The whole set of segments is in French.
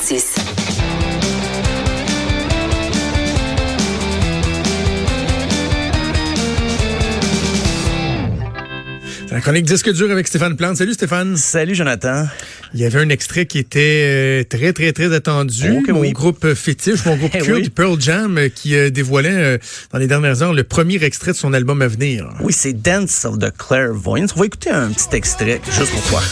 56. C'est la chronique disque dur avec Stéphane Plante. Salut Stéphane. Salut Jonathan. Il y avait un extrait qui était euh, très, très, très attendu. Que mon oui. groupe fétiche, mon groupe Eh culte, oui. Pearl Jam, euh, qui euh, dévoilait euh, dans les dernières heures le premier extrait de son album à venir. Oui, c'est Dance of the Clairvoyance. On va écouter un petit extrait juste pour toi.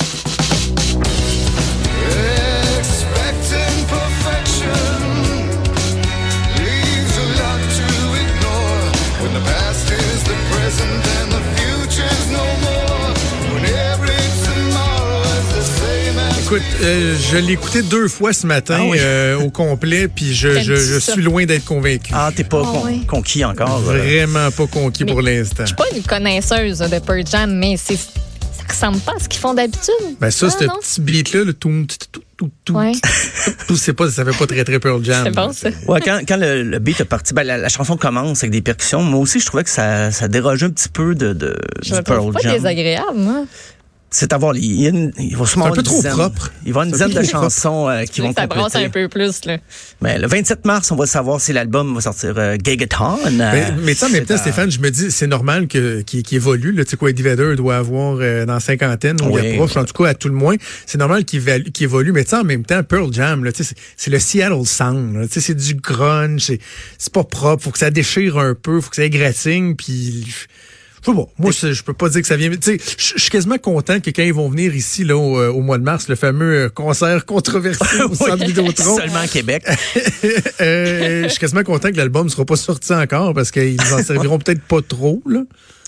Écoute, euh, je l'ai écouté deux fois ce matin Ah oui. euh, au complet, puis je, suis loin d'être convaincu. Ah, t'es pas Ah con- oui. conquis encore. euh. Vraiment pas conquis Mais- pour l'instant. Je suis pas une connaisseuse de Pearl Jam, mais c'est ça ressemble pas à ce qu'ils font d'habitude. Ben ça, Ah, ce petit beat-là, le tout, tout, tout, tout, Ouais. tout, c'est pas, ça fait pas très, très Pearl Jam. C'est bon, ça. Ouais, quand, quand le, le beat est parti, ben, la, la chanson commence avec des percussions. Moi aussi, je trouvais que ça, ça dérogeait un petit peu de, de Je du Pearl pas Jam. désagréable, moi. C'est à voir. Il, y a une- il va sûrement C'est un avoir peu une trop dizaine- propre. Il va avoir une dizaine de chansons euh, qui vont ça brasse compléter. un peu plus, là. Mais le 27 mars, on va savoir si l'album va sortir euh, Gigaton. Mais, Euh, mais tu sais, en même c'est temps, à- Stéphane, je me dis, c'est normal que, qu'il, qu'il évolue. Là. Tu sais quoi, Eddie Vedder doit avoir euh, dans cinquantaine, ou Oui, approche, en tout cas, à tout le moins. C'est normal qu'il, évolue. Mais tu sais, en même temps, Pearl Jam, là, tu sais, c'est, le Seattle Sound. là. Tu sais, c'est du grunge, c'est, c'est pas propre. Faut que ça déchire un peu, faut que ça égratigne, puis... Je pas. Moi, je, je peux pas dire que ça vient. Tu sais, je suis quasiment content que quand ils vont venir ici là au, euh, au mois de mars, le fameux euh, concert controversé au centre Vidéotron, Seulement à Québec. euh, je suis quasiment content que l'album sera pas sorti encore parce qu'ils en serviront peut-être pas trop là.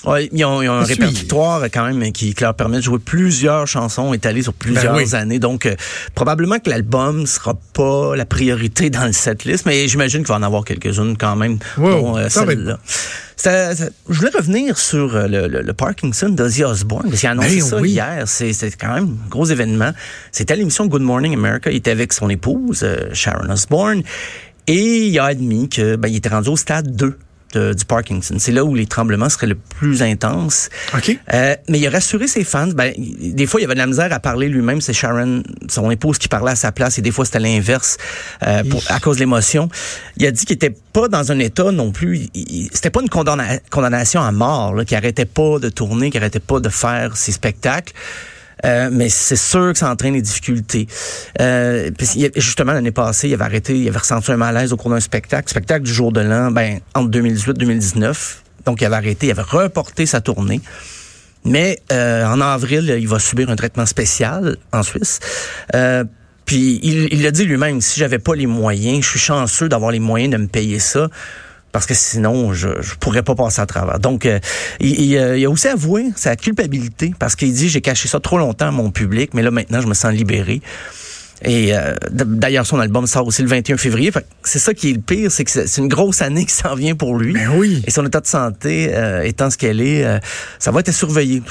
Ouais, ils ont, ils ont un répertoire quand même qui, qui leur permet de jouer plusieurs chansons étalées sur plusieurs Ben oui. années. Donc, euh, probablement que l'album sera pas la priorité dans le setlist, mais j'imagine qu'il va en avoir quelques-unes quand même. Wow, dont, euh, celle-là. Ça- ça- je voulais revenir sur euh, le, le- le Parkinson d'Ozzy Osbourne, parce qu'il a annoncé Ben ça oui. hier. C'est c'est quand même un gros événement. C'était à l'émission Good Morning America. Il était avec son épouse, euh, Sharon Osbourne, et il a admis que ben, il était rendu au stade 2 de- du Parkinson. C'est là où les tremblements seraient le plus intenses. OK. Euh, mais il a rassuré ses fans. Ben, des fois, il avait de la misère à parler lui-même. C'est Sharon, son épouse, qui parlait à sa place. Et des fois, c'était l'inverse euh, pour- à cause de l'émotion. Il a dit qu'il était pas dans un état non plus. C'était pas une condamna- condamnation à mort, qu'il arrêtait pas de tourner, qu'il arrêtait pas de faire ses spectacles. Euh, mais c'est sûr que ça entraîne des difficultés. Euh, justement, l'année passée, il avait arrêté, il avait ressenti un malaise au cours d'un spectacle. Spectacle du jour de l'an, ben, entre 2018 et 2019. Donc, il avait arrêté, il avait reporté sa tournée. Mais euh, en avril, il va subir un traitement spécial en Suisse. Euh, puis il il l'a dit lui-même, si j'avais pas les moyens, je suis chanceux d'avoir les moyens de me payer ça. Parce que sinon, je je pourrais pas passer à travers. Donc, euh, il, il, euh, il a aussi avoué sa culpabilité parce qu'il dit j'ai caché ça trop longtemps à mon public, mais là maintenant je me sens libéré. Et euh, d'ailleurs, son album sort aussi le 21 février. Fait que C'est ça qui est le pire, c'est que c'est une grosse année qui s'en vient pour lui. Ben oui. Et son état de santé euh, étant ce qu'elle est, euh, ça va être surveillé.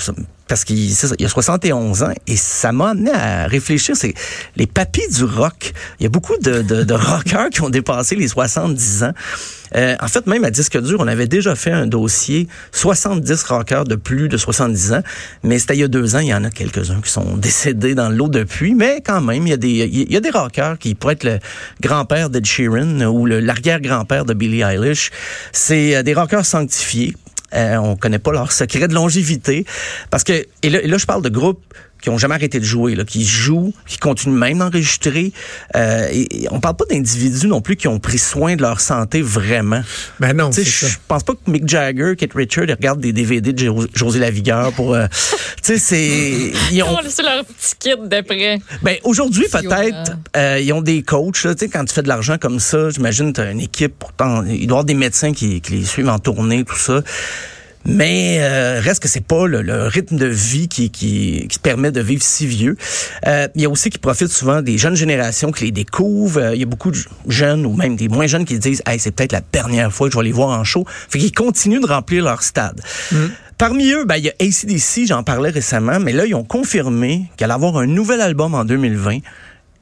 Parce qu'il il a 71 ans et ça m'a amené à réfléchir. C'est les papis du rock. Il y a beaucoup de, de, de rockers qui ont dépassé les 70 ans. Euh, en fait, même à disque dur, on avait déjà fait un dossier 70 rockers de plus de 70 ans, mais c'était il y a deux ans. Il y en a quelques-uns qui sont décédés dans l'eau depuis, mais quand même, il y a des il y a des rockers qui pourraient être le grand-père d'Ed Sheeran ou l'arrière-grand-père de Billie Eilish. C'est euh, des rockers sanctifiés. Euh, on connaît pas leur secret de longévité. Parce que et là, et là je parle de groupes qui ont jamais arrêté de jouer, là, qui jouent, qui continuent même d'enregistrer. Euh, et, et on parle pas d'individus non plus qui ont pris soin de leur santé vraiment. Ben non, je pense pas que Mick Jagger, Kate Richard, ils regardent des DVD de Jo- José Lavigueur pour. euh, tu sais, c'est. Ils ont, c'est leur petit kit d'après. ben aujourd'hui peut-être euh, ils ont des coachs. Tu sais, quand tu fais de l'argent comme ça, j'imagine tu as une équipe. Pourtant, il doit y avoir des médecins qui, qui les suivent en tournée, tout ça. Mais euh, reste que c'est pas le, le rythme de vie qui, qui, qui permet de vivre si vieux. Euh, il y a aussi qui profitent souvent des jeunes générations qui les découvrent. Euh, il y a beaucoup de jeunes ou même des moins jeunes qui disent hey, c'est peut-être la dernière fois que je vais les voir en show. Fait qu'ils continuent de remplir leur stade. Parmi eux, ben, il y a ACDC, j'en parlais récemment, mais là, ils ont confirmé qu'elle allait avoir un nouvel album en 2020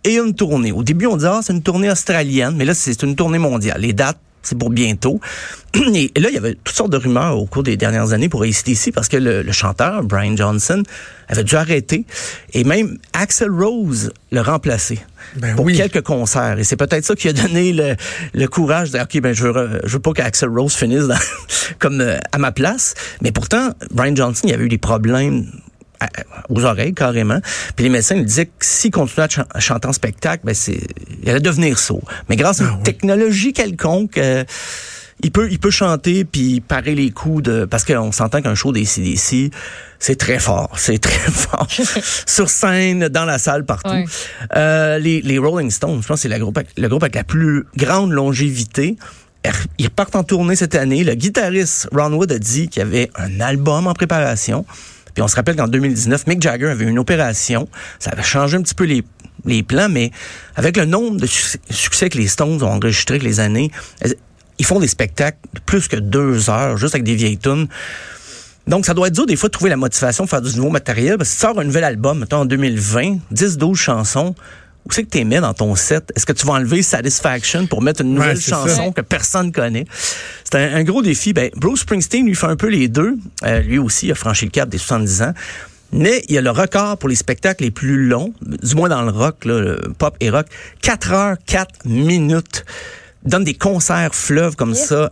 et une tournée. Au début, on disait, ah, c'est une tournée australienne, mais là, c'est une tournée mondiale. Les dates c'est pour bientôt. Et là, il y avait toutes sortes de rumeurs au cours des dernières années pour ACDC parce que le, le chanteur, Brian Johnson, avait dû arrêter. Et même Axel Rose le remplacé Ben pour oui. quelques concerts. Et c'est peut-être ça qui a donné le, le courage de dire, OK, ben, je veux, je veux pas qu'Axel Rose finisse dans- comme euh, à ma place. Mais pourtant, Brian Johnson, il avait eu des problèmes à- aux oreilles carrément. Puis les médecins lui disaient que s'il continuait à, chan- à chanter en spectacle, ben c'est, il allait devenir sourd. Mais grâce à une Ah oui. technologie quelconque, euh, il peut, il peut chanter puis parer les coups de, parce qu'on s'entend qu'un show des CDC, c'est très fort, c'est très fort. Sur scène, dans la salle, partout. Euh, les, les Rolling Stones, je pense que c'est la groupe avec- le groupe avec la plus grande longévité. Ils repartent en tournée cette année. Le guitariste Ron Wood a dit qu'il y avait un album en préparation. Puis on se rappelle qu'en 2019, Mick Jagger avait une opération. Ça avait changé un petit peu les, les plans, mais avec le nombre de succès, que les Stones ont enregistré avec les années, ils font des spectacles de plus que deux heures, juste avec des vieilles tunes. Donc, ça doit être dur des fois de trouver la motivation de faire du nouveau matériel. Parce si tu sors un nouvel album, mettons en 2020, 10-12 chansons, où c'est que tu mets dans ton set? Est-ce que tu vas enlever Satisfaction pour mettre une nouvelle chanson ça. que personne connaît? C'est un, un gros défi. Ben, Bruce Springsteen, lui, fait un peu les deux. Euh, lui aussi, il a franchi le cap des 70 ans. Mais il y a le record pour les spectacles les plus longs, du moins dans le rock, là, le pop et rock, 4 heures, 4 minutes. Il donne des concerts fleuves comme ça.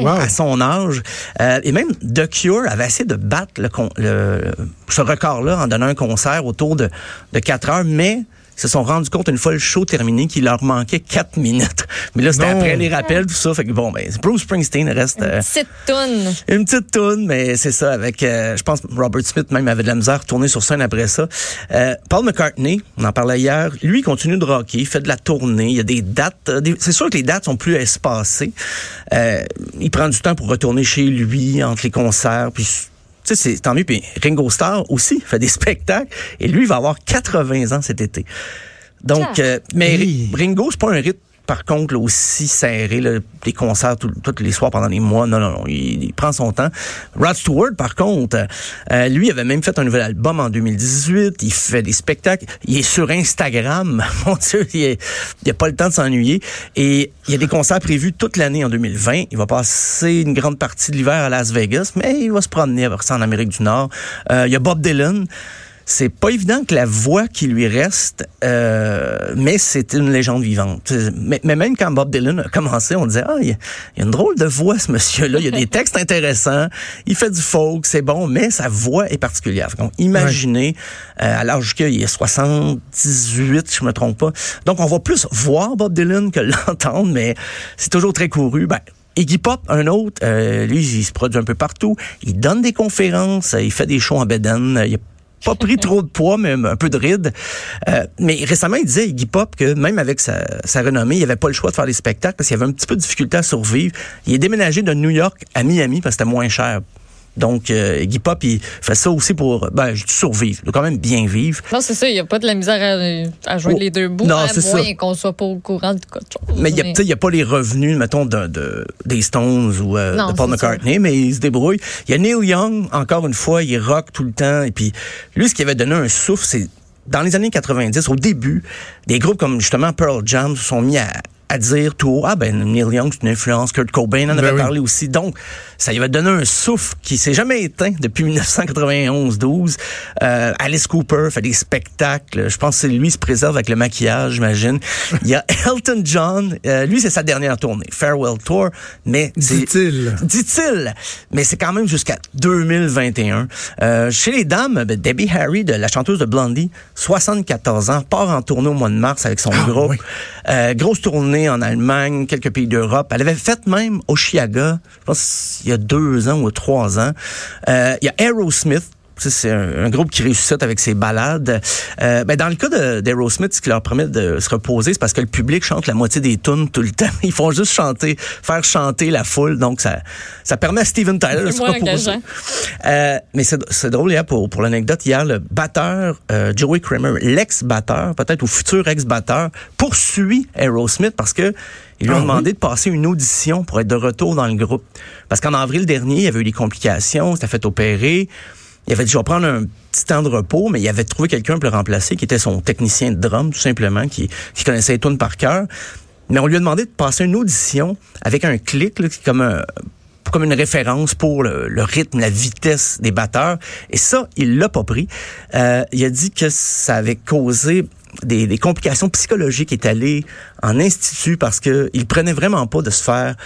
Wow. à son âge. Euh, et même The Cure avait essayé de battre le- ce record-là en donnant un concert autour de, de 4 heures, mais ils se sont rendus compte une fois le show terminé qu'il leur manquait 4 minutes. Mais là, c'était après les rappels, tout ça. Fait que bon, ben, Bruce Springsteen reste... euh, Petite toune. une petite toune, mais c'est ça, avec, euh, je pense, Robert Smith même avait de la misère à retourner sur scène après ça. Euh, Paul McCartney, on en parlait hier, lui, il continue de rocker, il fait de la tournée, il y a des dates, euh, c'est sûr que les dates sont plus espacées. Euh, il prend du temps pour retourner chez lui, entre les concerts, puis... Tu sais, c'est tant mieux. Puis Ringo Starr aussi fait des spectacles. Et lui, il va avoir 80 ans cet été. Donc, euh, mais. Ringo, c'est pas un rythme par contre là, aussi serré, là, des concerts tous les soirs pendant des mois. Non, non, non, il, il prend son temps. Rod Stewart, par contre, euh, lui avait même fait un nouvel album en 2018. Il fait des spectacles. Il est sur Instagram. Mon Dieu, il est- il a pas le temps de s'ennuyer. Et il y a des concerts prévus toute l'année en 2020. Il va passer une grande partie de l'hiver à Las Vegas, mais il va se promener avec ça en Amérique du Nord. Euh, il y a Bob Dylan. C'est pas évident que la voix qui lui reste, euh, mais c'est une légende vivante. Mais, même quand Bob Dylan a commencé, on disait ah il y, a- une drôle de voix ce monsieur-là. Il y a des textes intéressants. Il fait du folk, c'est bon, mais sa voix est particulière. Donc imaginez euh, à l'âge qu'il est 78, si je me trompe pas. Donc on va plus voir Bob Dylan que l'entendre, mais c'est toujours très couru. Ben, Iggy Pop, un autre, euh, lui, il se produit un peu partout. Il donne des conférences, il fait des shows en bedaine. Pas pris trop de poids, mais un peu de rides. Euh, mais récemment, il disait, Iggy Pop, que même avec sa, sa renommée, il avait pas le choix de faire des spectacles parce qu'il avait un petit peu de difficulté à survivre. Il est déménagé de New York à Miami parce que c'était moins cher. Donc, euh, Iggy Pop, il fait ça aussi pour, ben, survivre, il doit quand même bien vivre. Non, c'est ça, il n'y a pas de la misère à, à jouer Oh, les deux bouts, non, à moins qu'on soit pas au courant de chose. Mais il y a a pas les revenus, mettons, de, de- des Stones ou euh, Non, de Paul ça. McCartney, mais il se débrouille. Il y a Neil Young, encore une fois, il rock tout le temps. Et puis, lui, ce qui avait donné un souffle, c'est dans les années 90, au début, des groupes comme justement Pearl Jam se sont mis à, à dire tout haut, ah ben Neil Young, c'est une influence, Kurt Cobain en Ben avait oui. parlé aussi. Donc, ça lui avait donné un souffle qui s'est jamais éteint depuis 1991-12. Euh, Alice Cooper fait des spectacles. Je pense que c'est lui qui se préserve avec le maquillage, j'imagine. Il y a Elton John. euh, lui, c'est sa dernière tournée. Farewell Tour. Mais Dit-il. Dit-il. Mais c'est quand même jusqu'à 2021. Euh, chez les dames, ben, Debbie Harry, de la chanteuse de Blondie, 74 ans, part en tournée au mois de mars avec son Ah, groupe. oui. Grosse tournée en Allemagne, quelques pays d'Europe. Elle avait fait même au Chiaga, je pense il y a deux ans ou trois ans. Euh, il y a Aerosmith. C'est un, un groupe qui ressuscite avec ses balades. Euh, ben, dans le cas d'Aerosmith, ce qui leur permet de se reposer, c'est parce que le public chante la moitié des tunes tout le temps. Ils font juste chanter, faire chanter la foule. Donc, ça, ça permet à Steven Tyler de se reposer. Euh, mais c'est drôle, hier, pour, pour l'anecdote, hier, le batteur, euh, Joey Kramer, l'ex-batteur, peut-être ou futur ex-batteur, poursuit Aerosmith parce que ils lui ont Ah, demandé de passer une audition pour être de retour dans le groupe. Parce qu'en avril dernier, il y avait eu des complications, il s'était fait opérer. Il avait dit, je vais prendre un petit temps de repos, mais il avait trouvé quelqu'un pour le remplacer, qui était son technicien de drum, tout simplement, qui, qui connaissait les tunes par cœur. Mais on lui a demandé de passer une audition avec un clic, là, qui comme un comme une référence pour le, le rythme, la vitesse des batteurs. Et ça, il l'a pas pris. Euh, il a dit que ça avait causé des, des complications psychologiques. Il est allé en institut parce que il prenait vraiment pas de se faire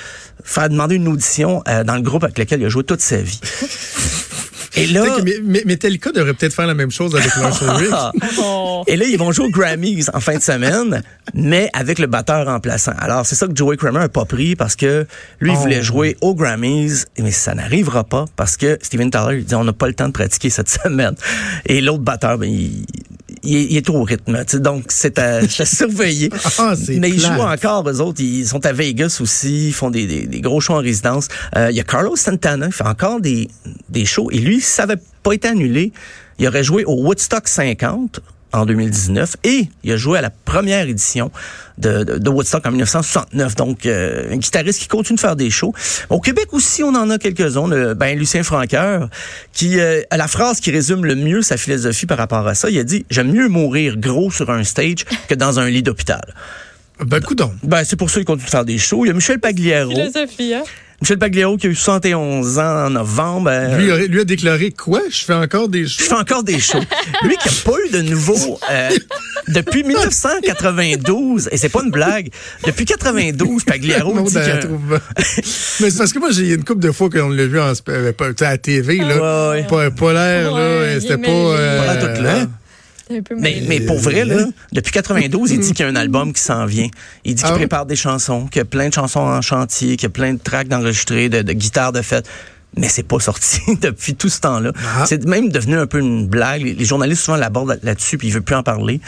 faire demander une audition euh, dans le groupe avec lequel il a joué toute sa vie. Et là, Mais, mais, Metallica devrait peut-être faire la même chose avec Ulrich. Oh. Et là, ils vont jouer aux Grammys en fin de semaine, mais avec le batteur remplaçant. Alors, c'est ça que Joey Kramer a pas pris parce que lui, il Oh. voulait jouer aux Grammys, mais ça n'arrivera pas parce que Steven Tyler, il dit, on n'a pas le temps de pratiquer cette semaine. Et l'autre batteur, ben, il, il est, il est trop au rythme. Donc, c'est à, à surveiller. Ah, mais ils plate. jouent encore, eux autres. Ils sont à Vegas aussi. Ils font des, des, des gros shows en résidence. Euh, Il y a Carlos Santana. Il fait encore des, des shows. Et lui, ça avait pas été annulé, il aurait joué au Woodstock 50 en 2019 et il a joué à la première édition de, de, de Woodstock en 1969. Donc, euh, un guitariste qui continue de faire des shows. Au Québec aussi, on en a quelques-uns. Le- Ben, Lucien Franqueur, qui euh, a la phrase qui résume le mieux sa philosophie par rapport à ça. Il a dit « J'aime mieux mourir gros sur un stage que dans un lit d'hôpital. Ben, coudon. » Ben, c'est pour ça qu'il continue de faire des shows. Il y a Michel Pagliaro. Philosophie, hein? Michel Pagliaro qui a eu 71 ans en novembre. Euh, Lui, a- lui a déclaré quoi? Je fais encore des je choses. fais encore des shows. Lui qui a pas eu de nouveau euh, depuis 1992, et c'est pas une blague, depuis 92, Pagliaro Non, dit ben, que... Mais c'est parce que moi, j'ai une couple de fois qu'on l'a vu en, euh, à la TV, là. Ouais, ouais. Pas, pas l'air, Ouais, là. C'était pas. euh, Pas tout là. C'est un peu Mais, pour vrai, là, depuis 92, il dit qu'il y a un album qui s'en vient. Il dit qu'il Ah prépare des chansons, qu'il y a plein de chansons en chantier, qu'il y a plein de tracks d'enregistrés, de, de guitares de fête. Mais c'est pas sorti depuis tout ce temps-là. Ah. C'est même devenu un peu une blague. Les, journalistes souvent l'abordent là-dessus, puis il veut plus en parler.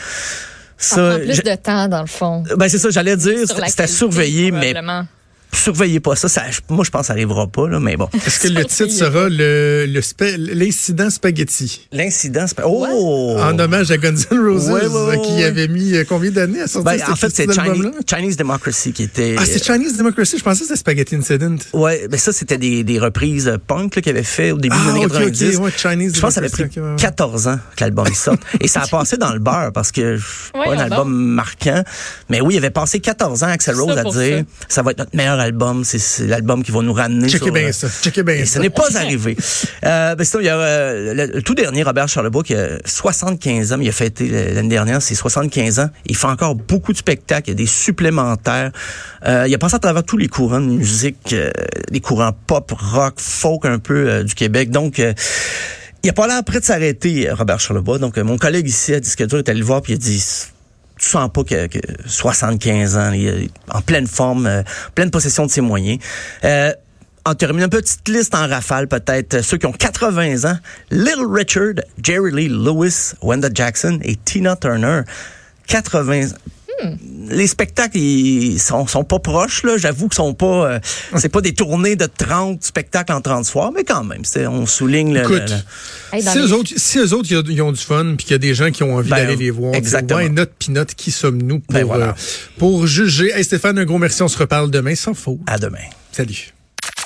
Ça prend plus je- de temps, dans le fond. ben c'est ça, j'allais dire, c'était surveiller, mais. Surveillez pas ça. ça. Moi, je pense que ça arrivera pas, là, mais bon. Est-ce que le titre sera le, le spa- l'incident spaghetti? L'incident, pas... Oh! En hommage à Guns N' Roses, Ouais, ouais, ouais, euh, qui ouais. avait mis euh, combien d'années à sortir Ben, cet en fait, c'est Chinese, album-là? Chinese Democracy qui était... Ah, c'est Chinese Democracy. Je pensais que c'était Spaghetti Incident. Ouais, ben ça, c'était des, des reprises euh, punk là, qu'il avait fait au début Ah, des années ok, ok, 90. ouais, Chinese je pense que ça avait pris Democracy, ok, ouais, ouais. 14 ans que l'album sorte. Et ça a passé dans le beurre parce que c'est pas un album marquant. Mais oui, il avait passé 14 ans, Axel Ça Rose, à dire ça. va être notre meilleur album. C'est- l'album qui va nous ramener bien euh, ça. Bien ça. ce n'est pas arrivé. Euh, ben sinon, il y a euh, le, le tout dernier Robert Charlebois qui a 75 ans, il a fêté euh, l'année dernière ses 75 ans. Il fait encore beaucoup de spectacles, il y a des supplémentaires. Euh, il a passé à travers tous les courants de musique, euh, les courants pop, rock, folk un peu euh, du Québec. Donc euh, il a pas l'air prêt de s'arrêter, euh, Robert Charlebois. Donc, euh, mon collègue ici à Disque Dur est allé le voir puis il a dit tu sens pas que, que 75 ans, il est en pleine forme, euh, pleine possession de ses moyens. Euh, en terminant, une petite liste en rafale, peut-être, ceux qui ont 80 ans. Little Richard, Jerry Lee Lewis, Wenda Jackson et Tina Turner. 80 Les spectacles, ils sont, sont pas proches, là. J'avoue que sont pas, euh, c'est pas des tournées de 30 spectacles en 30 soirs, mais quand même, c'est, on souligne le, Écoute, le- le- si, les- eux autres, si eux autres, ils ont- du fun, puis qu'il y a des gens qui ont envie Ben, d'aller les voir, exactement. ouais, notre pinote, qui sommes-nous pour, Ben, voilà. euh, pour juger? Hey, Stéphane, un gros merci. On se reparle demain sans faute. à demain. Salut.